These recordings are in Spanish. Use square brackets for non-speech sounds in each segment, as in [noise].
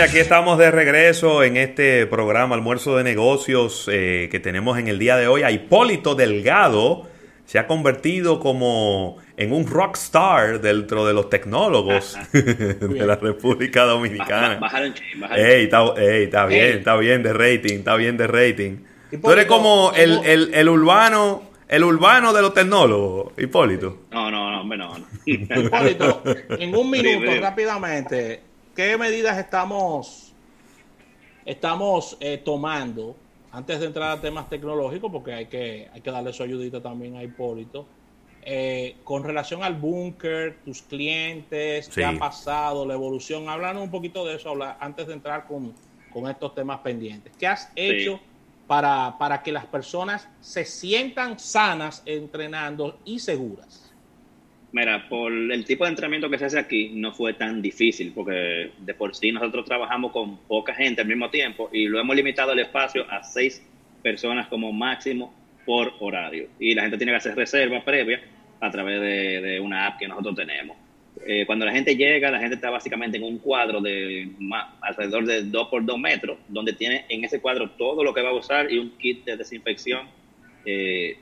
y aquí estamos de regreso en este programa Almuerzo de Negocios eh, que tenemos en el día de hoy. A Hipólito Delgado se ha convertido como en un rockstar dentro de los tecnólogos [laughs] de la República Dominicana. Bajaron, ey, está, ey, está bien, está bien de rating, está bien de rating. Tú eres como el, el, el urbano el urbano de los tecnólogos, Hipólito. No, no, no, no. no. Hipólito, en un [laughs] minuto, rápidamente, ¿qué medidas estamos, estamos eh, tomando antes de entrar a temas tecnológicos? Porque hay que, hay que darle su ayudita también a Hipólito. Eh, con relación al búnker, tus clientes, qué ha pasado, la evolución. Háblanos un poquito de eso antes de entrar con, estos temas pendientes. ¿Qué has hecho? para, para que las personas se sientan sanas entrenando y seguras? Mira, por el tipo de entrenamiento que se hace aquí no fue tan difícil porque de por sí nosotros trabajamos con poca gente al mismo tiempo y lo hemos limitado el espacio a seis personas como máximo por horario. Y la gente tiene que hacer reserva previa a través de, una app que nosotros tenemos. Eh, cuando la gente llega, la gente está básicamente en un cuadro de alrededor de 2 por 2 metros, donde tiene en ese cuadro todo lo que va a usar y un kit de desinfección. Eh,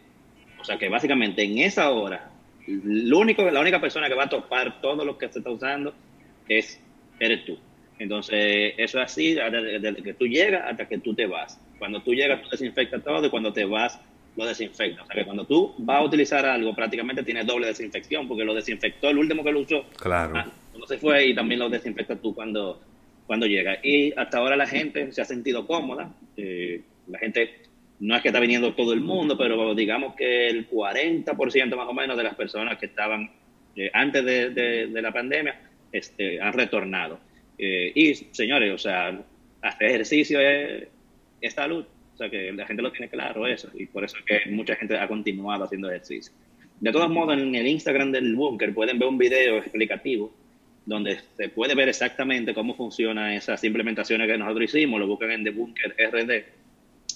o sea que básicamente en esa hora, lo único, la única persona que va a topar todo lo que se está usando es eres tú. Entonces, eso es así desde que tú llegas hasta que tú te vas. Cuando tú llegas, tú desinfectas todo y cuando te vas, lo desinfecta. O sea que cuando tú vas a utilizar algo, prácticamente tiene doble desinfección, porque lo desinfectó el último que lo usó. Claro. Ah, cuando se fue y también lo desinfectas tú cuando, cuando llega. Y hasta ahora la gente se ha sentido cómoda. Eh, la gente no es que está viniendo todo el mundo, pero digamos que el 40% más o menos de las personas que estaban eh, antes de, la pandemia este, han retornado. Eh, y señores, o sea, hacer ejercicio es salud. O sea que la gente lo tiene claro eso y por eso es que mucha gente ha continuado haciendo ejercicio. De todos modos, en el Instagram del Bunker pueden ver un video explicativo donde se puede ver exactamente cómo funcionan esas implementaciones que nosotros hicimos, lo buscan en The Bunker RD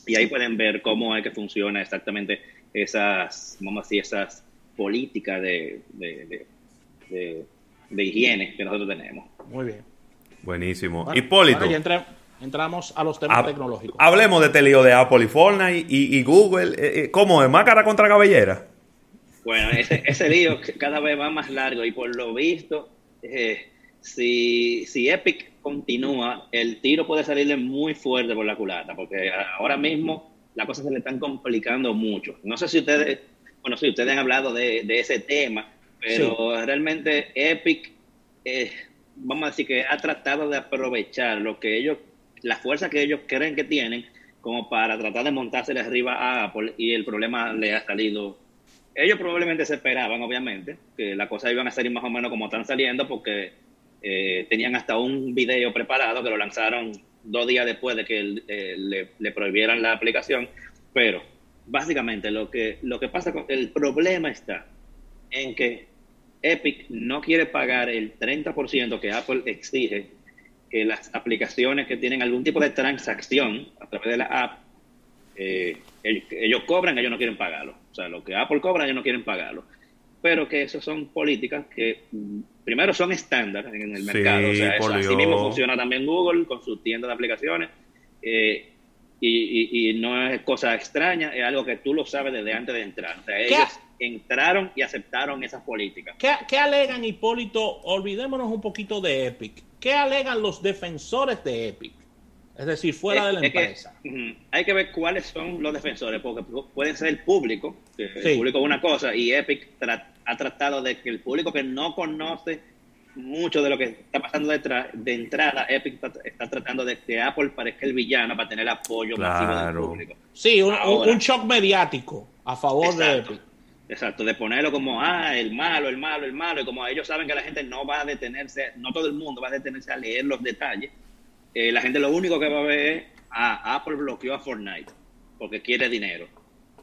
y ahí pueden ver cómo es que funciona exactamente esas, vamos a decir, esas políticas de, de, de, higiene que nosotros tenemos. Muy bien. Buenísimo. Hipólito entramos a los temas tecnológicos. Hablemos de este lío de Apple y Fortnite y, Google. Eh, eh, ¿Cómo es? ¿Máscara contra cabellera? Bueno, ese, ese lío cada vez va más largo y por lo visto, eh, si, si Epic continúa, el tiro puede salirle muy fuerte por la culata, porque ahora mismo las cosas se le están complicando mucho. No sé si ustedes, bueno, si ustedes han hablado de, ese tema, pero realmente Epic, vamos a decir que ha tratado de aprovechar lo que ellos la fuerza que ellos creen que tienen como para tratar de montarse arriba a Apple y el problema le ha salido. Ellos probablemente se esperaban, obviamente, que las cosas iban a salir más o menos como están saliendo porque eh, tenían hasta un video preparado que lo lanzaron dos días después de que eh, le, prohibieran la aplicación, pero básicamente lo que, lo que pasa con el problema está en que Epic no quiere pagar el 30% que Apple exige que las aplicaciones que tienen algún tipo de transacción a través de la app, eh, ellos, cobran, ellos no quieren pagarlo. O sea, lo que Apple cobra, ellos no quieren pagarlo. Pero que esas son políticas que, primero, son estándar en el mercado. o sea, así mismo funciona también Google con su tienda de aplicaciones. Eh, y, no es cosa extraña, es algo que tú lo sabes desde antes de entrar. O sea, ellos entraron y aceptaron esas políticas. ¿Qué, ¿Qué, alegan, Hipólito? Olvidémonos un poquito de Epic. ¿Qué alegan los defensores de Epic? Es decir, fuera de la empresa. hay que ver cuáles son los defensores, porque pueden ser el público, que el público es una cosa, y Epic ha tratado de que el público que no conoce mucho de lo que está pasando detrás, de entrada, Epic está, tratando de que Apple parezca el villano para tener apoyo masivo del público. Sí, un, un, shock mediático a favor de Epic. Exacto, de ponerlo como, ah, el malo, el malo, el malo, y como ellos saben que la gente no va a detenerse, no todo el mundo va a detenerse a leer los detalles, eh, la gente lo único que va a ver es, ah, Apple bloqueó a Fortnite porque quiere dinero.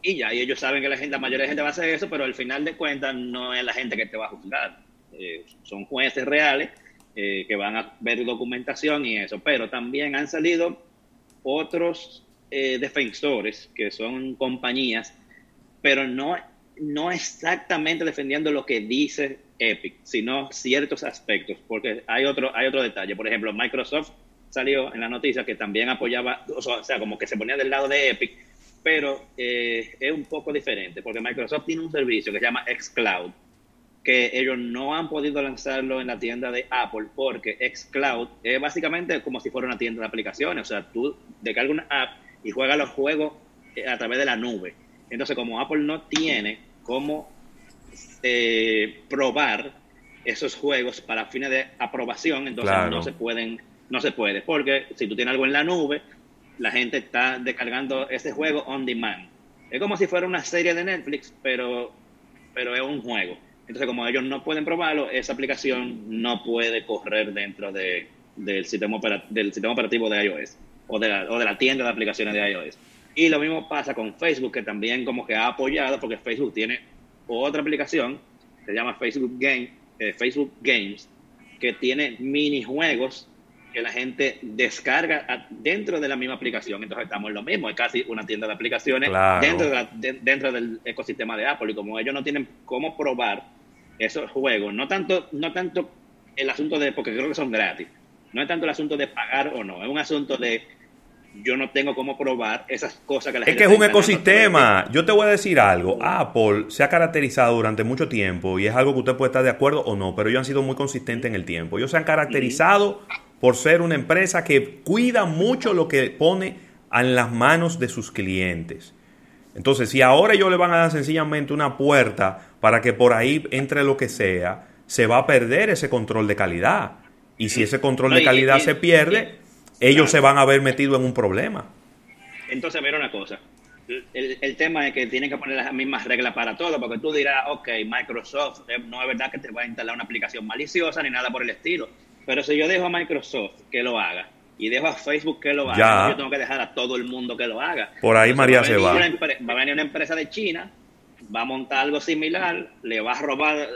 Y ya, y ellos saben que la gente, la mayoría de gente va a hacer eso, pero al final de cuentas no es la gente que te va a juzgar. Eh, son jueces reales eh, que van a ver documentación y eso, pero también han salido otros defensores que son compañías, pero no no exactamente defendiendo lo que dice Epic, sino ciertos aspectos, porque hay otro, hay otro detalle. Por ejemplo, Microsoft salió en la noticia que también apoyaba, o sea, como que se ponía del lado de Epic, pero eh, es un poco diferente, porque Microsoft tiene un servicio que se llama xCloud, que ellos no han podido lanzarlo en la tienda de Apple, porque xCloud es básicamente como si fuera una tienda de aplicaciones, o sea, tú descargas una app y juegas los juegos eh, a través de la nube. Entonces, como Apple no tiene cómo eh, probar esos juegos para fines de aprobación, entonces no se pueden, no se puede, porque si tú tienes algo en la nube, la gente está descargando ese juego on demand. Es como si fuera una serie de Netflix, pero, pero es un juego. Entonces, como ellos no pueden probarlo, esa aplicación no puede correr dentro de, del, sistema del sistema operativo de iOS o de, la, o de la tienda de aplicaciones de iOS. Y lo mismo pasa con Facebook, que también como que ha apoyado, porque Facebook tiene otra aplicación, se llama Facebook Game, eh, Facebook Games, que tiene minijuegos que la gente descarga dentro de la misma aplicación. Entonces estamos en lo mismo, es casi una tienda de aplicaciones dentro, dentro del ecosistema de Apple. Y como ellos no tienen cómo probar esos juegos, no tanto, no tanto el asunto de, porque creo que son gratis, no es tanto el asunto de pagar o no, es un asunto de yo no tengo cómo probar esas cosas que la es gente... Es que es un ecosistema. Yo te voy a decir algo. Apple se ha caracterizado durante mucho tiempo, y es algo que usted puede estar de acuerdo o no, pero ellos han sido muy consistentes en el tiempo. Ellos se han caracterizado por ser una empresa que cuida mucho lo que pone en las manos de sus clientes. Entonces, si ahora ellos le van a dar sencillamente una puerta para que por ahí entre lo que sea, se va a perder ese control de calidad. Y si ese control de calidad se pierde, ellos se van a ver metido en un problema. Entonces, mira una cosa. El, tema es que tienen que poner las mismas reglas para todo, porque tú dirás, ok, Microsoft, eh, no es verdad que te va a instalar una aplicación maliciosa ni nada por el estilo pero si yo dejo a Microsoft que lo haga y dejo a Facebook que lo haga, yo tengo que dejar a todo el mundo que lo haga. Por ahí María se va. va a venir una empresa de China, va a montar algo similar, le va a robar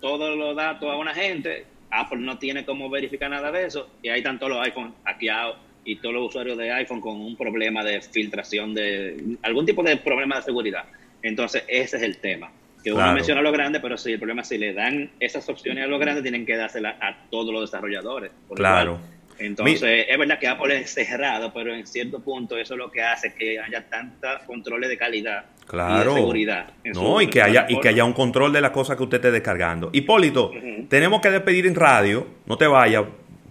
todos los datos a una gente, Apple no tiene cómo verificar nada de eso, y ahí están todos los iPhones hackeados y todos los usuarios de iPhone con un problema de filtración, de algún tipo de problema de seguridad. Entonces, ese es el tema que uno menciona a los grandes, pero si el problema es si le dan esas opciones a los grandes, tienen que dárselas a todos los desarrolladores. claro. Entonces, es verdad que Apple es cerrado, pero en cierto punto eso es lo que hace que haya tantos controles de calidad y de seguridad. no, y que, haya, y que haya un control de las cosas que usted esté descargando. Hipólito, tenemos que despedir en radio, no te vayas,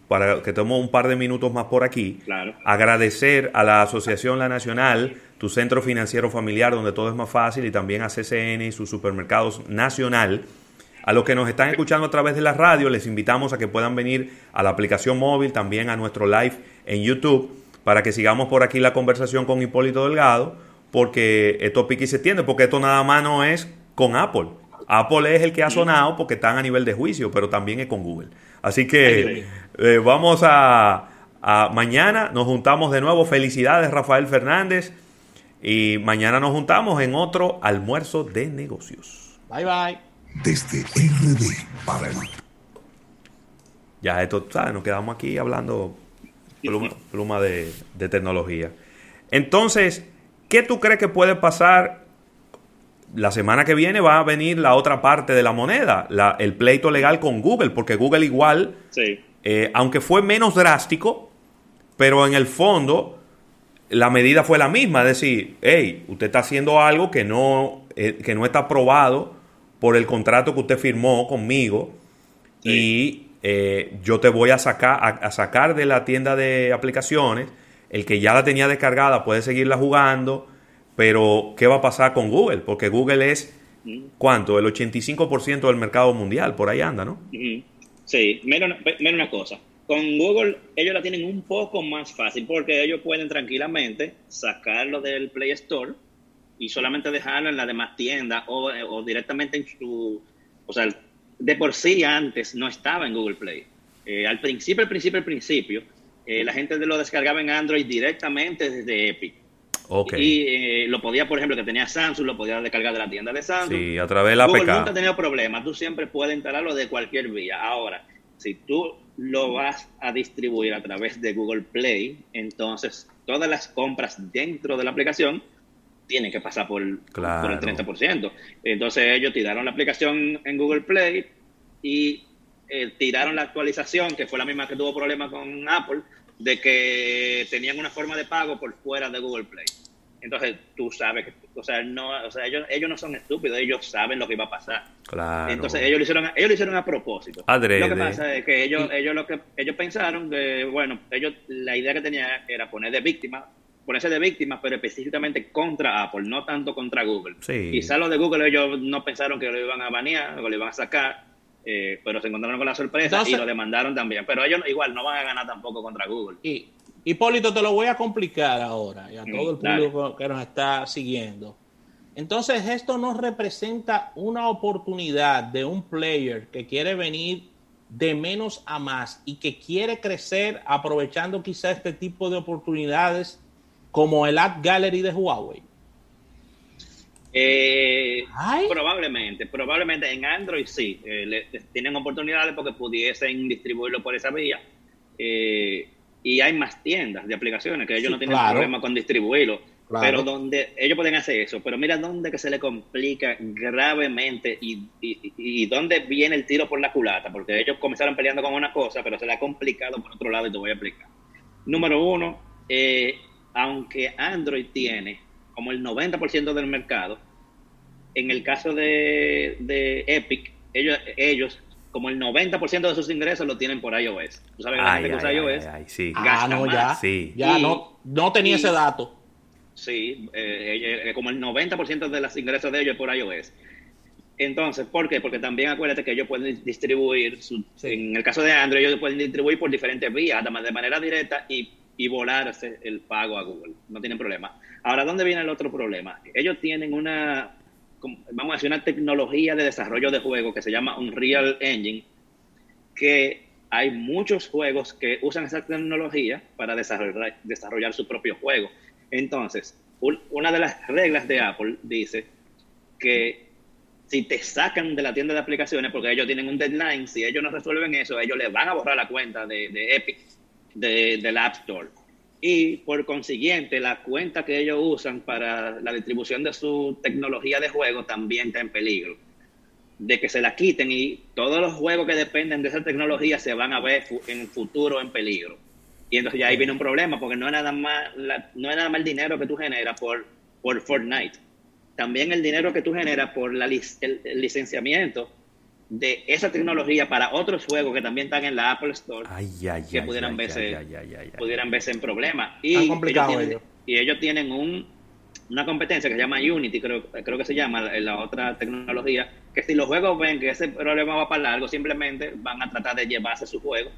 para que tomemos un par de minutos más por aquí. Claro. Agradecer a la Asociación La Nacional tu centro financiero familiar donde todo es más fácil y también a CCN y sus supermercados nacional. A los que nos están escuchando a través de la radio, les invitamos a que puedan venir a la aplicación móvil, también a nuestro live en YouTube, para que sigamos por aquí la conversación con Hipólito Delgado, porque esto pique y se tiende, porque esto nada más no es con Apple. Apple es el que ha sonado porque están a nivel de juicio, pero también es con Google. Así que eh, vamos a, a mañana, nos juntamos de nuevo. Felicidades, Rafael Fernández. Y mañana nos juntamos en otro almuerzo de negocios. Bye bye. Desde RD para el... Ya esto, ¿sabes? Nos quedamos aquí hablando pluma, de, tecnología. Entonces, ¿qué tú crees que puede pasar? La semana que viene va a venir la otra parte de la moneda, la, el pleito legal con Google, porque Google igual, eh, aunque fue menos drástico, pero en el fondo la medida fue la misma, es decir, hey, usted está haciendo algo que no, eh, que no está aprobado por el contrato que usted firmó conmigo y eh, yo te voy a sacar, a, sacar de la tienda de aplicaciones, el que ya la tenía descargada puede seguirla jugando, pero ¿qué va a pasar con Google? Porque Google es. ¿cuánto? El 85% del mercado mundial, por ahí anda, ¿no? Sí, menos una cosa con Google ellos la tienen un poco más fácil porque ellos pueden tranquilamente sacarlo del Play Store y solamente dejarlo en la demás tienda o, directamente en su... O sea, de por sí antes no estaba en Google Play. Eh, al principio, al principio, al principio, eh, la gente lo descargaba en Android directamente desde Epic. Okay. Y eh, lo podía, por ejemplo, que tenía Samsung, lo podía descargar de la tienda de Samsung. Sí, a través de la Google nunca ha tenido problemas. Tú siempre puedes instalarlo de cualquier vía. Ahora, si tú lo vas a distribuir a través de Google Play, entonces todas las compras dentro de la aplicación tienen que pasar por, el 30%. Entonces ellos tiraron la aplicación en Google Play y eh, tiraron la actualización, que fue la misma que tuvo problemas con Apple, de que tenían una forma de pago por fuera de Google Play. Entonces tú sabes que, o sea, no, o sea, ellos, ellos no son estúpidos, ellos saben lo que iba a pasar. Claro. Entonces ellos lo hicieron, ellos lo hicieron a propósito. Adrede. Lo que pasa es que ellos, ellos lo que ellos pensaron que, bueno, ellos la idea que tenían era poner de víctima, ponerse de víctima, pero específicamente contra Apple, no tanto contra Google. Sí. Quizás los de Google ellos no pensaron que lo iban a banear o lo iban a sacar, eh, pero se encontraron con la sorpresa Entonces- y lo demandaron también. Pero ellos igual no van a ganar tampoco contra Google. Y, Hipólito, te lo voy a complicar ahora y a Mm, todo el dale. público que nos está siguiendo. Entonces, esto nos representa una oportunidad de un player que quiere venir de menos a más y que quiere crecer aprovechando quizá este tipo de oportunidades como el App Gallery de Huawei. Eh, probablemente, probablemente en Android sí, eh, le- tienen oportunidades porque pudiesen distribuirlo por esa vía. Eh, y hay más tiendas de aplicaciones que ellos Sí, no tienen claro. problema con distribuirlo. Claro. Pero donde ellos pueden hacer eso, pero mira dónde que se le complica gravemente y, y, y dónde viene el tiro por la culata, porque ellos comenzaron peleando con una cosa, pero se le ha complicado por otro lado y te voy a explicar. Número uno, eh, aunque Android tiene como el 90% del mercado, en el caso de, de Epic, ellos, ellos como el 90% de sus ingresos lo tienen por iOS. Tú sabes que la Ay, gente que usa ay, iOS ay, ay, sí. Ah, no, más. ya. Sí. Ya Y- no, no tenía y- ese dato. Sí, eh, eh, como el 90% de los ingresos de ellos es por iOS. Entonces, ¿por qué? Porque también acuérdate que ellos pueden distribuir, su- Sí. en el caso de Android, ellos pueden distribuir por diferentes vías, además de manera directa y, y volarse el pago a Google. No tienen problema. Ahora, ¿dónde viene el otro problema? Ellos tienen una, vamos a decir, una tecnología de desarrollo de juegos que se llama Unreal Engine, que hay muchos juegos que usan esa tecnología para desarrollar, desarrollar su propio juego. Entonces, un- una de las reglas de Apple dice que si te sacan de la tienda de aplicaciones, porque ellos tienen un deadline, si ellos no resuelven eso, ellos les van a borrar la cuenta de Epic, de, del App Store. Y por consiguiente, la cuenta que ellos usan para la distribución de su tecnología de juego también está en peligro de que se la quiten y todos los juegos que dependen de esa tecnología se van a ver en futuro en peligro. Y entonces ya ahí viene un problema, porque no es nada más, la- no es nada más el dinero que tú generas por, por Fortnite. También el dinero que tú generas por la, el, el licenciamiento de esa tecnología para otros juegos que también están en la Apple Store Ay, ay, que ay, pudieran verse pudieran verse en problemas. Y ellos, complicado tienen, ellos. y ellos tienen un, una competencia que se llama Unity, creo, creo que se llama la, la otra tecnología, que si los juegos ven que ese problema va para largo, simplemente van a tratar de llevarse su juego,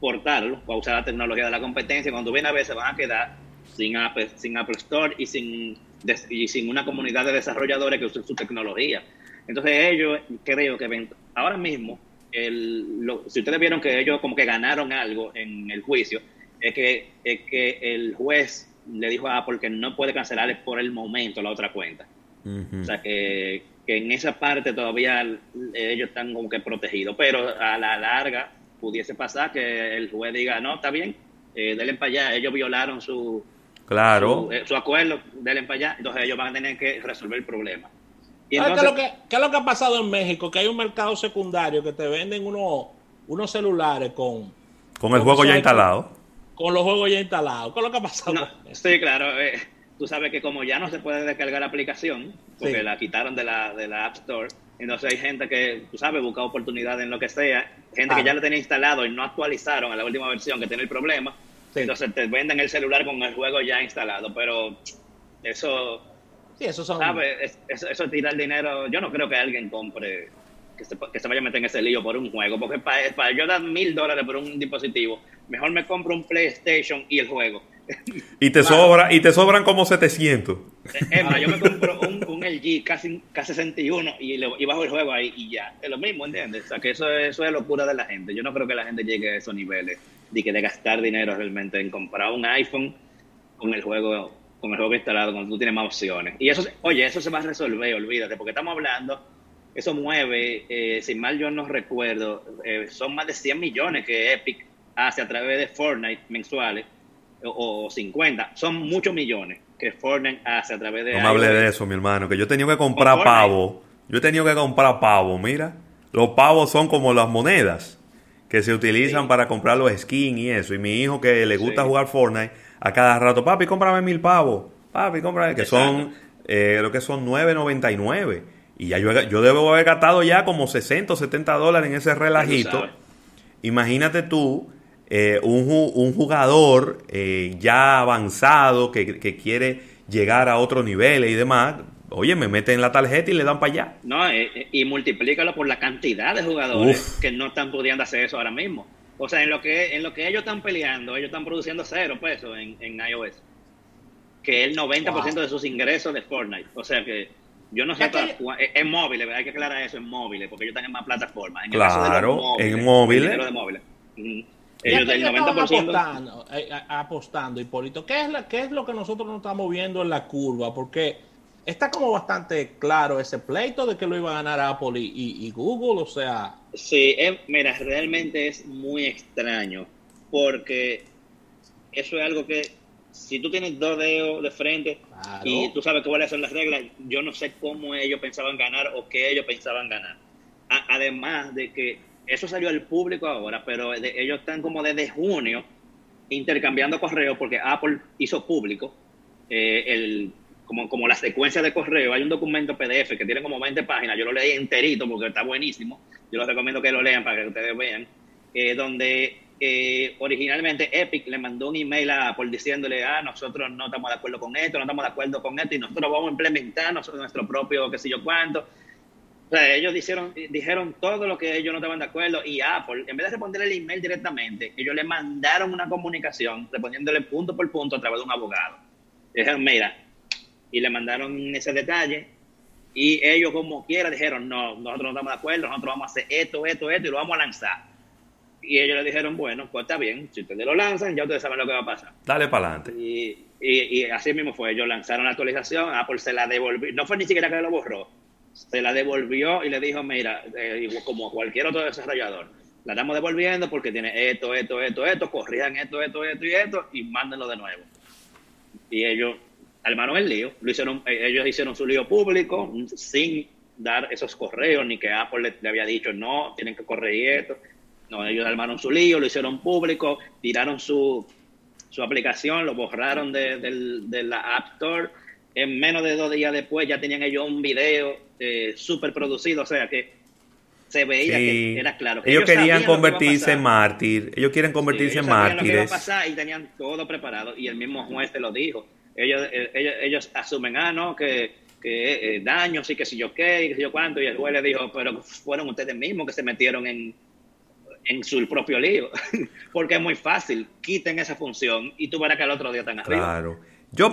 portarlo, para usar la tecnología de la competencia. Cuando viene a ver, se van a quedar sin Apple, sin Apple Store y sin, y sin una comunidad de desarrolladores que usen su tecnología. Entonces ellos creo que ahora mismo, el, lo- si ustedes vieron que ellos como que ganaron algo en el juicio, es que, es que el juez le dijo a Apple que no puede cancelar por el momento la otra cuenta. O sea que, que en esa parte todavía ellos están como que protegidos, pero a la larga pudiese pasar que el juez diga, no, está bien, eh, denle para allá, ellos violaron su, Claro. su, eh, su acuerdo, denle para allá, entonces ellos van a tener que resolver el problema. Y ¿Sabes entonces, qué, es lo que, qué es lo que ha pasado en México? Que hay un mercado secundario que te venden unos, unos celulares con, Con el juego ya instalado. con los juegos ya instalados. ¿Qué es lo que ha pasado? No, sí, claro. eh, tú sabes que como ya no se puede descargar la aplicación, porque Sí. la quitaron de la, de la App Store, entonces hay gente que, tú sabes, busca oportunidades en lo que sea, gente Ah. que ya lo tenía instalado y no actualizaron a la última versión que tiene el problema, Sí. entonces te venden el celular con el juego ya instalado, pero eso, Sí, esos son. ¿sabes? Es- Eso, eso es tirar dinero. Yo no creo que alguien compre, que se, que se vaya a meter en ese lío por un juego, porque para, para yo dar mil dólares por un dispositivo, mejor me compro un PlayStation y el juego. Y te [laughs] sobra, y te sobran como 700. Es más, yo me compro un, un LG casi, casi 61 y, le, y bajo el juego ahí y ya. Es lo mismo, ¿entiendes? O sea, que eso, es- eso es locura de la gente. Yo no creo que la gente llegue a esos niveles de, que de gastar dinero realmente en comprar un iPhone con el juego con el juego instalado cuando tú tienes más opciones. Y eso, oye, eso se va a resolver, olvídate, porque estamos hablando, eso mueve, eh, si mal yo no recuerdo, eh, son más de 100 millones que Epic hace a través de Fortnite mensuales, o, o 50, son muchos millones que Fortnite hace a través de... No me hable de eso, mi hermano, que yo he tenido que comprar pavo. Yo he tenido que comprar pavo, mira. Los pavos son como las monedas. que se utilizan para comprar los skins y eso. Y mi hijo que le gusta jugar Fortnite, a cada rato, papi, cómprame mil pavos. Papi, cómprame, que son, eh, lo que son 9.99. Y ya yo, yo debo haber gastado ya como 60 o 70 dólares en ese relajito. Imagínate tú, eh, un, un, jugador eh, ya avanzado que, que quiere llegar a otros niveles y demás, Oye, me meten la tarjeta y le dan para allá. No, eh, eh, y multiplícalo por la cantidad de jugadores que no están pudiendo hacer eso ahora mismo. O sea, en lo que en lo que ellos están peleando, ellos están produciendo cero pesos en, en iOS. Que es el 90% de sus ingresos de Fortnite. O sea que yo no sé, para, en móviles, hay que aclarar eso en móviles, porque ellos están en más plataformas. En claro, en móviles. Ellos del 90%. Apostando, eh, apostando, Hipólito, ¿qué es, la, ¿qué es lo que nosotros no estamos viendo en la curva? Porque está como bastante claro ese pleito de que lo iba a ganar Apple y, Google, o sea... Sí, mira, realmente es muy extraño, porque eso es algo que si tú tienes dos dedos de frente y tú sabes cuáles son las reglas, yo no sé cómo ellos pensaban ganar o qué ellos pensaban ganar. además de que eso salió al público ahora, pero ellos están como desde junio intercambiando correos porque Apple hizo público eh, el como, como la secuencia de correo, hay un documento PDF que tiene como 20 páginas, yo lo leí enterito porque está buenísimo, yo les recomiendo que lo lean para que ustedes vean, eh, donde eh, originalmente Epic le mandó un email a Apple diciéndole, ah, nosotros no estamos de acuerdo con esto, no estamos de acuerdo con esto, y nosotros vamos a implementar nuestro propio qué sé yo cuánto. O sea, ellos dijeron, dijeron todo lo que ellos no estaban de acuerdo y Apple, en vez de responderle el email directamente, ellos le mandaron una comunicación respondiéndole punto por punto a través de un abogado. dijeron, mira, y le mandaron ese detalle y ellos como quiera dijeron, no, nosotros no estamos de acuerdo, nosotros vamos a hacer esto, esto, esto y lo vamos a lanzar. Y ellos le dijeron, bueno, pues está bien, si ustedes lo lanzan, ya ustedes saben lo que va a pasar. Dale para adelante. Y, y, así mismo fue, ellos lanzaron la actualización, Apple se la devolvió, no fue ni siquiera que lo borró, se la devolvió y le dijo, mira, eh, como cualquier otro desarrollador, la estamos devolviendo porque tiene esto, esto, esto, esto, corrían esto, esto, esto y esto y mándenlo de nuevo. Y ellos armaron el lío, lo hicieron, eh, ellos hicieron su lío público sin dar esos correos, ni que Apple le, había dicho, no, tienen que corregir esto. No, ellos armaron su lío, lo hicieron público, tiraron su, su aplicación, lo borraron de, de, la App Store. En menos de dos días después ya tenían ellos un video eh, súper producido, o sea que se veía que era claro. ellos, querían convertirse en mártir, ellos quieren convertirse en mártires. y tenían todo preparado y el mismo juez te lo dijo ellos, eh, ellos, ellos asumen, ah, no, que, que eh, daños y que si yo qué, y que si yo cuánto, y el juez le dijo, pero fueron ustedes mismos que se metieron en, en su propio lío, [laughs] porque es muy fácil, quiten esa función y tú verás que al otro día están arriba. Claro. Yo,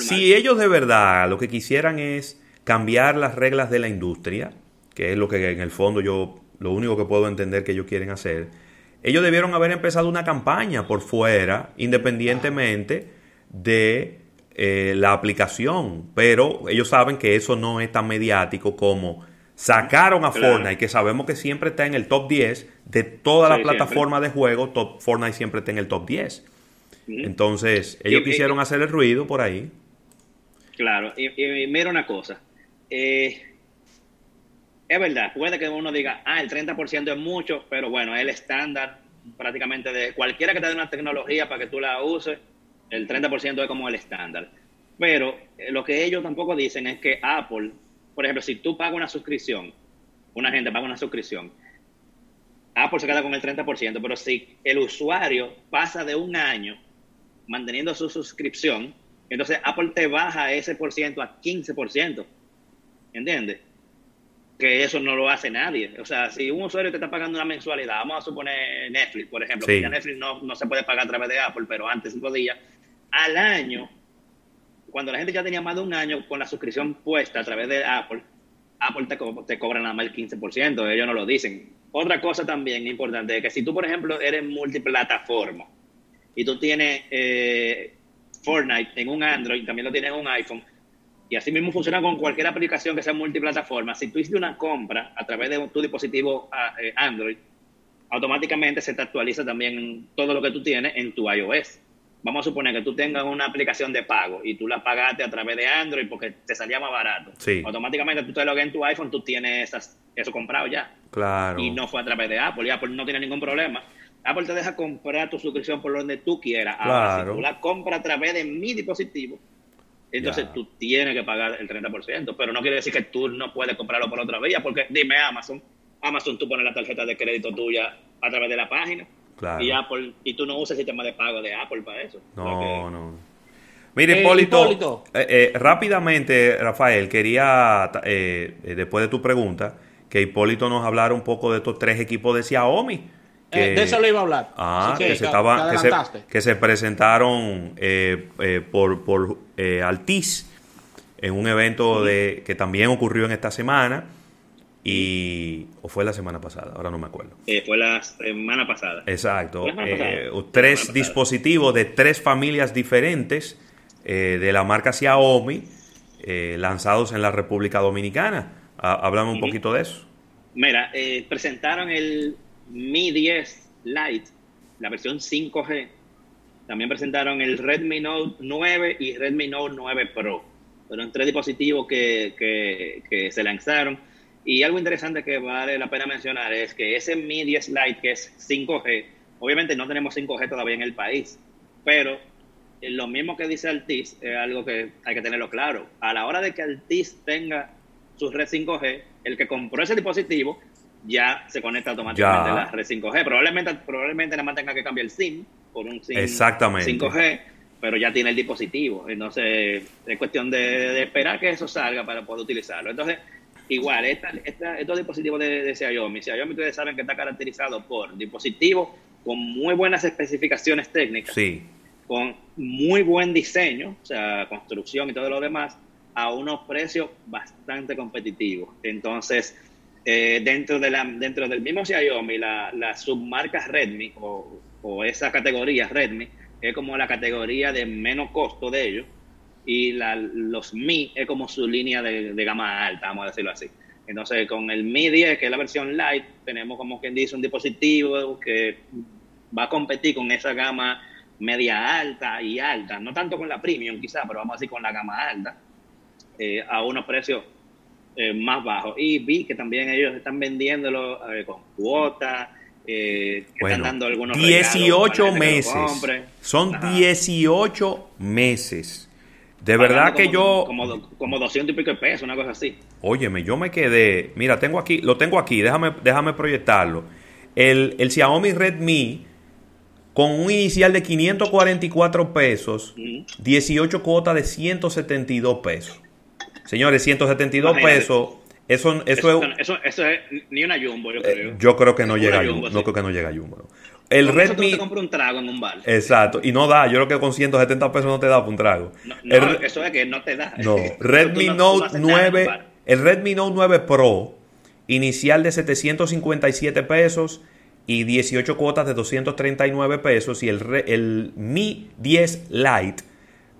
si ellos de verdad lo que quisieran es cambiar las reglas de la industria, que es lo que en el fondo yo, lo único que puedo entender que ellos quieren hacer, ellos debieron haber empezado una campaña por fuera, independientemente de eh, la aplicación, pero ellos saben que eso no es tan mediático como sacaron a Fortnite, que sabemos que siempre está en el top 10 de toda la plataforma de juego, top, Fortnite siempre está en el top 10. Entonces, ellos quisieron hacer el ruido por ahí. Claro, y, mira una cosa. Eh, es verdad, puede que uno diga, ah, el 30% es mucho, pero bueno, es el estándar prácticamente de cualquiera que te dé una tecnología para que tú la uses el 30% es como el estándar. Pero eh, lo que ellos tampoco dicen es que Apple, por ejemplo, si tú pagas una suscripción, una gente paga una suscripción, Apple se queda con el 30%, pero si el usuario pasa de un año manteniendo su suscripción, entonces Apple te baja ese por ciento a 15%. ¿Entiendes? Que eso no lo hace nadie. O sea, si un usuario te está pagando una mensualidad, vamos a suponer Netflix, por ejemplo, que Netflix no, no, se puede pagar a través de Apple, pero antes podía, al año, cuando la gente ya tenía más de un año con la suscripción puesta a través de Apple, Apple te, te cobra nada más el 15%, ellos no lo dicen. Otra cosa también importante es que si tú, por ejemplo, eres multiplataforma y tú tienes eh, Fortnite en un Android, también lo tienes en un iPhone, y así mismo funciona con cualquier aplicación que sea multiplataforma, si tú hiciste una compra a través de tu dispositivo ah, eh, Android, automáticamente se te actualiza también todo lo que tú tienes en tu iOS vamos a suponer que tú tengas una aplicación de pago y tú la pagaste a través de Android porque te salía más barato. Sí. Automáticamente tú te logas en tu iPhone, tú tienes eso comprado ya. Claro. Y no fue a través de Apple. Y Apple no tiene ningún problema. Apple te deja comprar tu suscripción por donde tú quieras. Ahora, si tú la compras a través de mi dispositivo, entonces tú tienes que pagar el 30%. Pero no quiere decir que tú no puedes comprarlo por otra vía, porque dime Amazon, Amazon tú pones la tarjeta de crédito tuya a través de la página y Apple, y tú no usas el sistema de pago de Apple para eso. No, no. Mire, eh, Hipólito, eh, eh, rápidamente, Rafael, quería, después de tu pregunta, que Hipólito nos hablara un poco de estos tres equipos de Xiaomi. Que, de eso le iba a hablar. Ah, que, se estaba, que, se, presentaron por, por Altis en un evento de, que también ocurrió en esta semana y, ¿O fue la semana pasada? Ahora no me acuerdo. Eh, fue la semana pasada. Exacto. Eh, tres dispositivos de tres familias diferentes eh, de la marca Xiaomi lanzados en la República Dominicana. Hablamos un poquito de eso. Mira, presentaron el Mi 10 Lite, la versión 5G. También presentaron el Redmi Note 9 y Redmi Note 9 Pro. Fueron tres dispositivos que, que, que se lanzaron y algo interesante que vale la pena mencionar es que ese Mi 10 Lite, que es 5G, obviamente no tenemos 5G todavía en el país, pero eh, lo mismo que dice Altis es algo que hay que tenerlo claro. A la hora de que Altis tenga su red 5G, el que compró ese dispositivo ya se conecta automáticamente a la red 5G. Probablemente, probablemente nada más tenga que cambiar el SIM por un SIM 5G, pero ya tiene el dispositivo. Entonces es cuestión de, de esperar que eso salga para poder utilizarlo. Entonces, Igual, estos dispositivos de, Xiaomi, Xiaomi ustedes saben que está caracterizado por dispositivos con muy buenas especificaciones técnicas, con muy buen diseño, o sea, construcción y todo lo demás, a unos precios bastante competitivos. Entonces, eh, dentro, de la, dentro del mismo Xiaomi, la, la submarca Redmi o, o esa categoría Redmi es como la categoría de menos costo de ellos y la, los Mi es como su línea de, gama alta, vamos a decirlo así. Entonces, con el Mi 10, que es la versión light, tenemos como quien dice un dispositivo que va a competir con esa gama media alta y alta, no tanto con la premium quizá, pero vamos a decir con la gama alta, eh, a unos precios eh, más bajos. Y vi que también ellos están vendiéndolo eh, con cuotas, que están dando algunos 18 meses. Son 18 meses de verdad que yo... Como, como 200 y pico de pesos, una cosa así. Óyeme, yo me quedé... Mira, tengo aquí, lo tengo aquí, déjame, déjame proyectarlo. El, el Xiaomi Redmi con un inicial de 544 pesos, 18 cuotas de 172 pesos. Señores, 172 pesos, eso, eso, es, eso, es ni una jumbo, yo creo. Eh, yo creo que no llega a jumbo, no creo que no llega a jumbo. El Redmi. Te un trago en un bar. Exacto. Y no da. Yo creo que con 170 pesos no te da para un trago. No, eso es que no te da. No. [laughs] Redmi Note 9. El Redmi Note 9 Pro. Inicial de 757 pesos. Y 18 cuotas de 239 pesos. Y el, el Mi 10 Lite.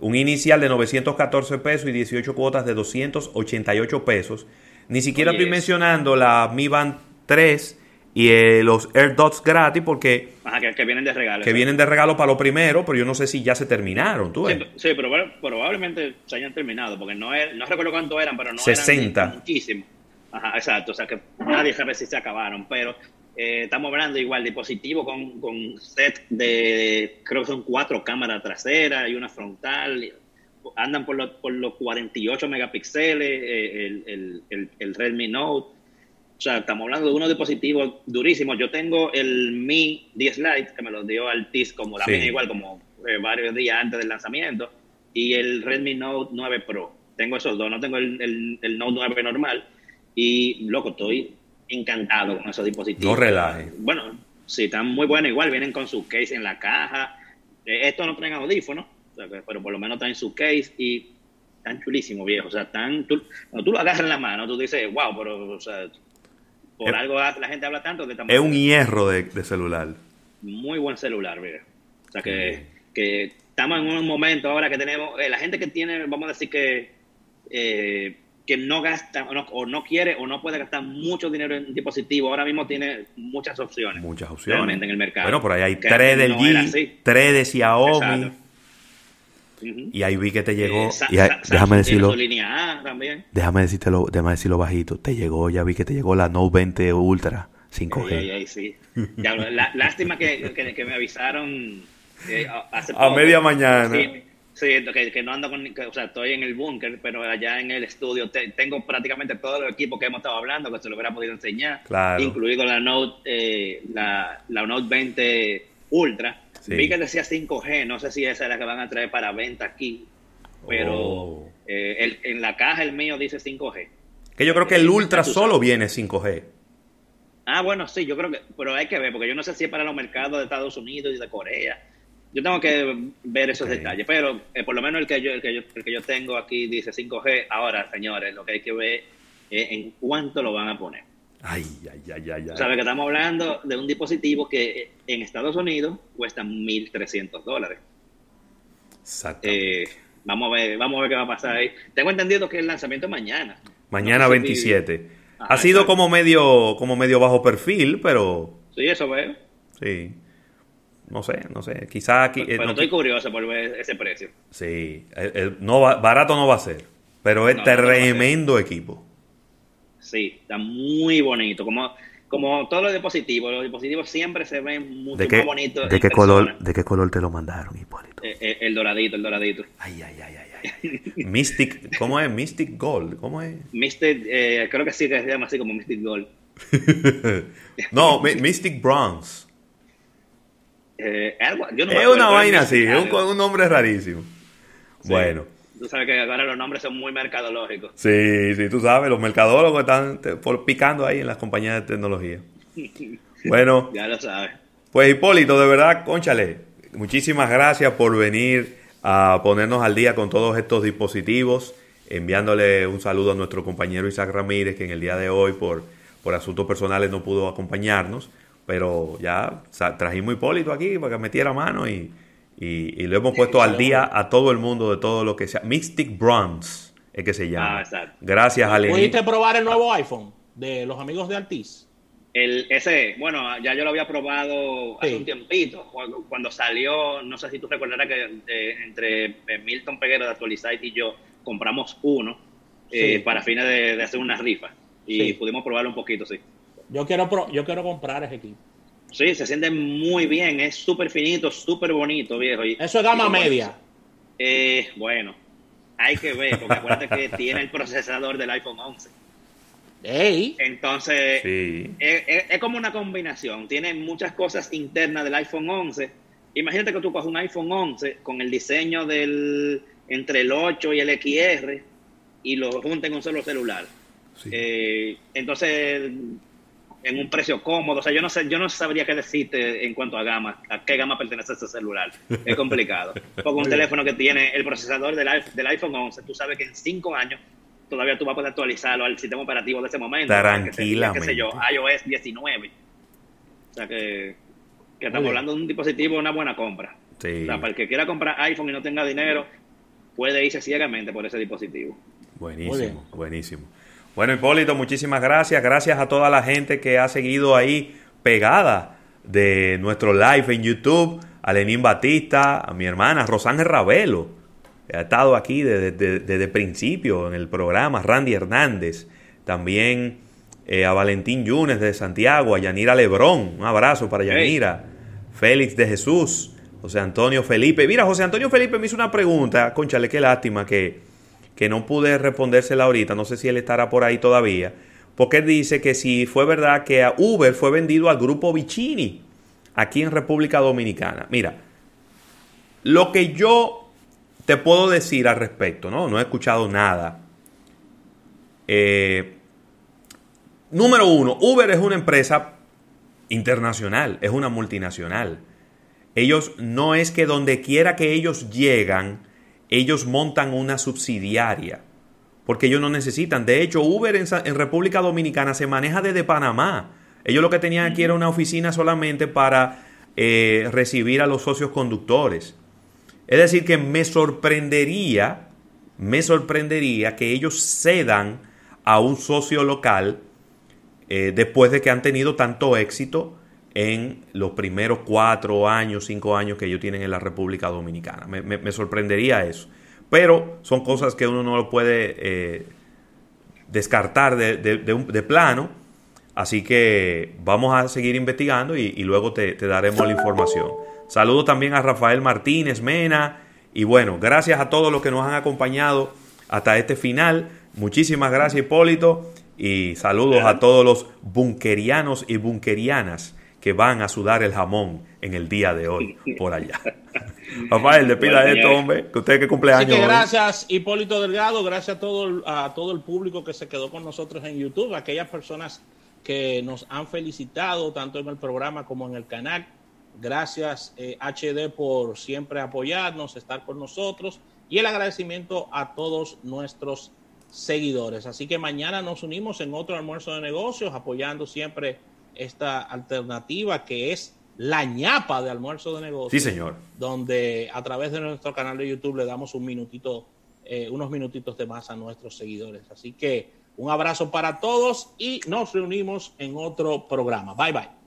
Un inicial de 914 pesos y 18 cuotas de 288 pesos. Ni siquiera estoy mencionando la Mi Band 3 y eh, los AirDots gratis porque... que, vienen de regalo. Que vienen de regalo para lo primero, pero yo no sé si ya se terminaron, ¿tú Sí, pero probablemente se hayan terminado, porque no, no recuerdo cuánto eran, pero no 60. eran muchísimos. Ajá, exacto, o sea que nadie sabe si se acabaron, pero eh, estamos hablando igual dispositivo con, con set de, creo que son cuatro cámaras traseras y una frontal, andan por los, por los 48 megapíxeles, eh, el, el, el Redmi Note, o sea, estamos hablando de unos dispositivos durísimos. Yo tengo el Mi 10 Lite, que me lo dio Altis como la sí. igual, como eh, varios días antes del lanzamiento, y el Redmi Note 9 Pro. Tengo esos dos, no tengo el, el, Note 9 normal. Y, loco, estoy encantado con esos dispositivos. No relaje. Bueno, sí, están muy buenos. Igual vienen con su case en la caja. Eh, estos no traen audífonos, pero por lo menos traen su case y están chulísimos, viejo. O sea, tan, tú, cuando tú lo agarras en la mano, tú dices, wow, pero, o sea, por algo la gente habla tanto de tamaño. Es un hierro de, celular. Muy buen celular, mira. O sea que, que, estamos en un momento ahora que tenemos, eh, la gente que tiene, vamos a decir que, eh, que no gasta o no, quiere o no puede gastar mucho dinero en dispositivo, ahora mismo tiene muchas opciones. Muchas opciones. en el mercado. Bueno, por ahí hay tres del G, tres de Xiaomi. Y ahí vi que te llegó. y déjame decirlo. Déjame decírtelo, déjame decirlo bajito. Te llegó, ya vi que te llegó la Note 20 Ultra 5G. sí. lástima que, que, me avisaron eh, hace A media mañana. Sí, que, no ando con. o sea, estoy en el búnker, pero allá en el estudio tengo prácticamente todo el equipo que hemos estado hablando, que se lo hubiera podido enseñar. Incluido la Note, eh, la, la Note 20 Ultra Vi que decía 5G, no sé si esa es la que van a traer para venta aquí, pero oh. eh, en la caja el mío dice 5G. Que yo creo que el eh, Ultra solo viene 5G. Ah, bueno, sí, yo creo que, pero hay que ver, porque yo no sé si es para los mercados de Estados Unidos y de Corea. Yo tengo que ver esos detalles, pero eh, por lo menos el que, yo, el, que yo, el que yo tengo aquí dice 5G. Ahora, señores, lo que hay que ver es en cuánto lo van a poner. Ay, ay, ay, ay. Sabes que estamos hablando de un dispositivo que en Estados Unidos cuesta 1.300 dólares. Exacto. Eh, vamos, a ver, vamos a ver qué va a pasar ahí. Tengo entendido que el lanzamiento es mañana. Mañana 27. ha sido como medio, como medio bajo perfil, pero... Sí, eso veo. Sí. No sé, no sé. Quizás aquí... Pero, estoy curioso por ver ese precio. Sí. no barato no va a ser. Pero es tremendo equipo. Sí, está muy bonito. Como, como todos los dispositivos, los dispositivos siempre se ven mucho más bonitos. ¿de qué, color, ¿De qué color te lo mandaron, Hipólito? Eh, eh, el doradito, el doradito. Ay, ay, ay, ay. ay. Mystic, ¿cómo es? Mystic Gold, ¿cómo es? Mystic, eh, creo que sí que se llama así como Mystic Gold. [laughs] no, Mystic Bronze. Eh, es una vaina así, es un, un, nombre rarísimo. Bueno. Tú sabes que ahora los nombres son muy mercadológicos. Sí, sí, tú sabes, los mercadólogos están picando ahí en las compañías de tecnología. [laughs] Bueno. ya lo sabes. Pues Hipólito, de verdad, conchale, muchísimas gracias por venir a ponernos al día con todos estos dispositivos, enviándole un saludo a nuestro compañero Isaac Ramírez, que en el día de hoy por, por asuntos personales no pudo acompañarnos, pero ya trajimos Hipólito aquí para que metiera mano y y, lo hemos puesto al día a todo el mundo de todo lo que sea. Mystic Bronze es que se llama. Ah, Gracias, Ale. ¿Pudiste probar el nuevo iPhone de los amigos de Altiz? El, ese, bueno, ya yo lo había probado hace un tiempito, cuando, salió, no sé si tú recordarás que eh, entre eh, Milton Peguero de Actualizate y yo compramos uno eh, para fines de, hacer una rifa y pudimos probarlo un poquito, sí. Yo quiero, yo quiero comprar ese equipo. Sí, se siente muy bien, es súper finito, súper bonito, viejo. Eso es gama media. Eh, bueno, hay que ver, porque acuérdate que [laughs] tiene el procesador del iPhone 11. Ey. Entonces, es, como una combinación. Tiene muchas cosas internas del iPhone 11. Imagínate que tú coges un iPhone 11 con el diseño del entre el 8 y el XR y lo junten en un solo celular. Eh, entonces, en un precio cómodo. O sea, yo no sé, yo no sabría qué decirte en cuanto a gama, a qué gama pertenece ese celular. Es complicado. [laughs] Porque un teléfono que tiene el procesador del, del iPhone 11, tú sabes que en cinco años todavía tú vas a poder actualizarlo al sistema operativo de ese momento. Tranquilamente. Qué sé yo, iOS 19. O sea que, que estamos hablando de un dispositivo, una buena compra. Sí. O sea, para el que quiera comprar iPhone y no tenga dinero, puede irse ciegamente por ese dispositivo. Buenísimo, buenísimo. Bueno, Hipólito, muchísimas gracias. Gracias a toda la gente que ha seguido ahí pegada de nuestro live en YouTube. A Lenín Batista, a mi hermana Rosángel Ravelo, que ha estado aquí desde, el principio en el programa. Randy Hernández. También eh, a Valentín Yunes de Santiago, a Yanira Lebrón. Un abrazo para Yanira. Félix de Jesús. José Antonio Felipe. Mira, José Antonio Felipe me hizo una pregunta. Conchale, qué lástima que que no pude respondérsela ahorita, no sé si él estará por ahí todavía, porque dice que si fue verdad que a Uber fue vendido al grupo Vicini aquí en República Dominicana. Mira, lo que yo te puedo decir al respecto, ¿no? No he escuchado nada. Eh, número uno, Uber es una empresa internacional, es una multinacional. Ellos no es que donde quiera que ellos llegan, ellos montan una subsidiaria, porque ellos no necesitan. De hecho, Uber en, República Dominicana se maneja desde Panamá. Ellos lo que tenían aquí era una oficina solamente para eh, recibir a los socios conductores. Es decir, que me sorprendería, me sorprendería que ellos cedan a un socio local eh, después de que han tenido tanto éxito en los primeros cuatro años, cinco años que ellos tienen en la República Dominicana. Me, sorprendería eso. Pero son cosas que uno no lo puede eh, descartar de, plano. Así que vamos a seguir investigando y, luego te, te, daremos la información. Saludo también a Rafael Martínez Mena. Y bueno, gracias a todos los que nos han acompañado hasta este final. Muchísimas gracias, Hipólito. Y saludos a todos los bunkerianos y bunkerianas que van a sudar el jamón en el día de hoy por allá. [laughs] Rafael, despida de esto, hombre, que usted que cumpleaños. Así que gracias, Hipólito Delgado, gracias a todo, a todo el público que se quedó con nosotros en YouTube, aquellas personas que nos han felicitado tanto en el programa como en el canal. Gracias, HD, eh, por siempre apoyarnos, estar con nosotros y el agradecimiento a todos nuestros seguidores. Así que mañana nos unimos en otro almuerzo de negocios, apoyando siempre esta alternativa que es la ñapa de almuerzo de negocios. Sí, señor. Donde a través de nuestro canal de YouTube le damos un minutito, eh, unos minutitos de más a nuestros seguidores. Así que un abrazo para todos y nos reunimos en otro programa. Bye bye.